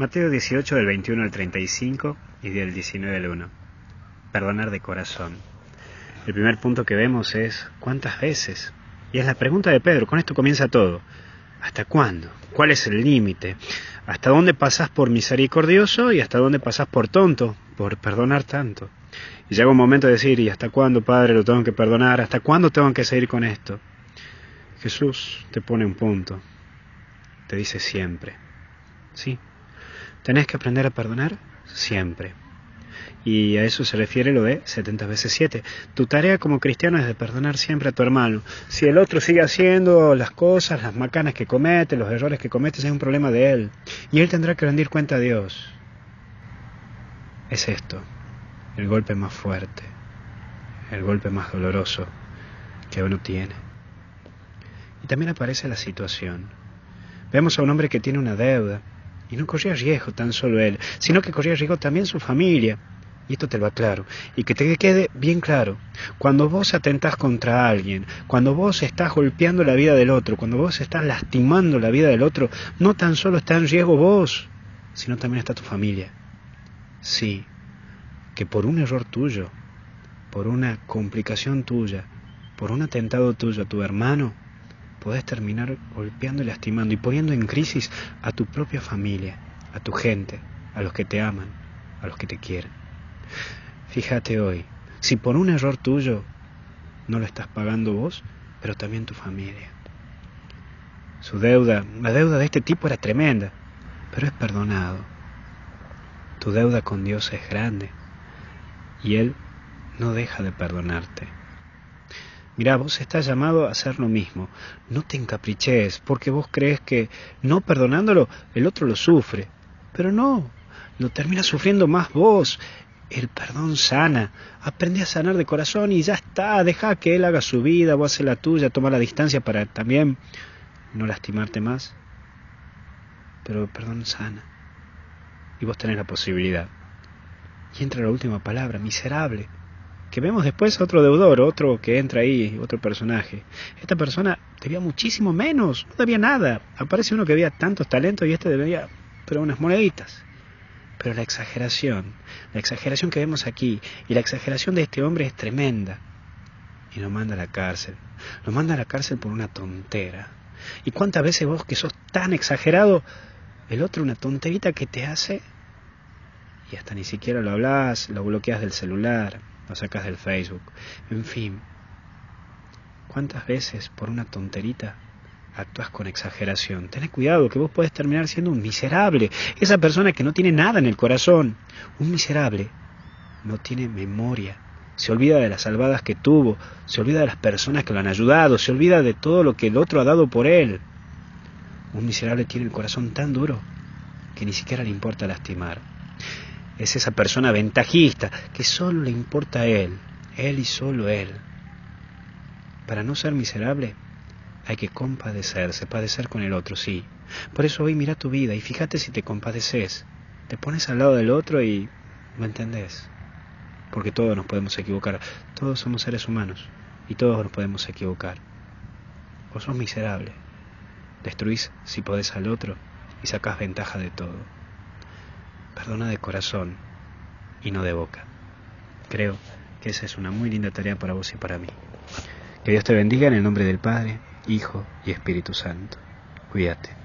Mateo 18 del 21 al 35 y del 19 al 1. Perdonar de corazón. El primer punto que vemos es ¿cuántas veces? Y es la pregunta de Pedro, con esto comienza todo. ¿Hasta cuándo? ¿Cuál es el límite? ¿Hasta dónde pasás por misericordioso y hasta dónde pasás por tonto, por perdonar tanto? Y llega un momento de decir, ¿y hasta cuándo, Padre, lo tengo que perdonar? ¿Hasta cuándo tengo que seguir con esto? Jesús te pone un punto, te dice siempre. Sí, tenés que aprender a perdonar siempre. Y a eso se refiere lo de 70 veces 7. Tu tarea como cristiano es de perdonar siempre a tu hermano. Si el otro sigue haciendo las cosas, las macanas que comete, los errores que comete, es un problema de él. Y él tendrá que rendir cuenta a Dios. Es esto, el golpe más fuerte, el golpe más doloroso que uno tiene. Y también aparece la situación. Vemos a un hombre que tiene una deuda, y no corría riesgo tan solo él, sino que corría riesgo también su familia. Y esto te lo aclaro. Y que te quede bien claro. Cuando vos atentás contra alguien, cuando vos estás golpeando la vida del otro, cuando vos estás lastimando la vida del otro, no tan solo está en riesgo vos, sino también está tu familia. Sí, que por un error tuyo, por una complicación tuya, por un atentado tuyo a tu hermano, podés terminar golpeando y lastimando y poniendo en crisis a tu propia familia, a tu gente, a los que te aman, a los que te quieren. Fíjate hoy, si por un error tuyo no lo estás pagando vos, pero también tu familia. Su deuda, la deuda de este tipo era tremenda, pero es perdonado. Tu deuda con Dios es grande y Él no deja de perdonarte. Mira, vos estás llamado a hacer lo mismo. No te encapriches, porque vos crees que no perdonándolo, el otro lo sufre. Pero no, lo termina sufriendo más vos. El perdón sana. Aprende a sanar de corazón y ya está. Deja que él haga su vida, vos hace la tuya, toma la distancia para también no lastimarte más. Pero el perdón sana. Y vos tenés la posibilidad. Y entra la última palabra, miserable que vemos después otro deudor, otro que entra ahí, otro personaje. Esta persona debía muchísimo menos, no debía nada. Aparece uno que había tantos talentos y este debía, pero unas moneditas. Pero la exageración, la exageración que vemos aquí y la exageración de este hombre es tremenda. Y lo manda a la cárcel. Lo manda a la cárcel por una tontera. ¿Y cuántas veces vos que sos tan exagerado, el otro una tonterita que te hace y hasta ni siquiera lo hablas, lo bloqueas del celular, lo sacas del Facebook, en fin. ¿Cuántas veces por una tonterita actúas con exageración? Ten cuidado que vos podés terminar siendo un miserable, esa persona que no tiene nada en el corazón. Un miserable no tiene memoria, se olvida de las salvadas que tuvo, se olvida de las personas que lo han ayudado, se olvida de todo lo que el otro ha dado por él. Un miserable tiene el corazón tan duro que ni siquiera le importa lastimar es esa persona ventajista que solo le importa a él, él y solo él. Para no ser miserable hay que compadecerse, padecer con el otro, sí. Por eso hoy mira tu vida y fíjate si te compadeces, te pones al lado del otro y lo entendés. Porque todos nos podemos equivocar, todos somos seres humanos y todos nos podemos equivocar. Vos sos miserable, destruís si podés al otro y sacás ventaja de todo. Perdona de corazón y no de boca. Creo que esa es una muy linda tarea para vos y para mí. Que Dios te bendiga en el nombre del Padre, Hijo y Espíritu Santo. Cuídate.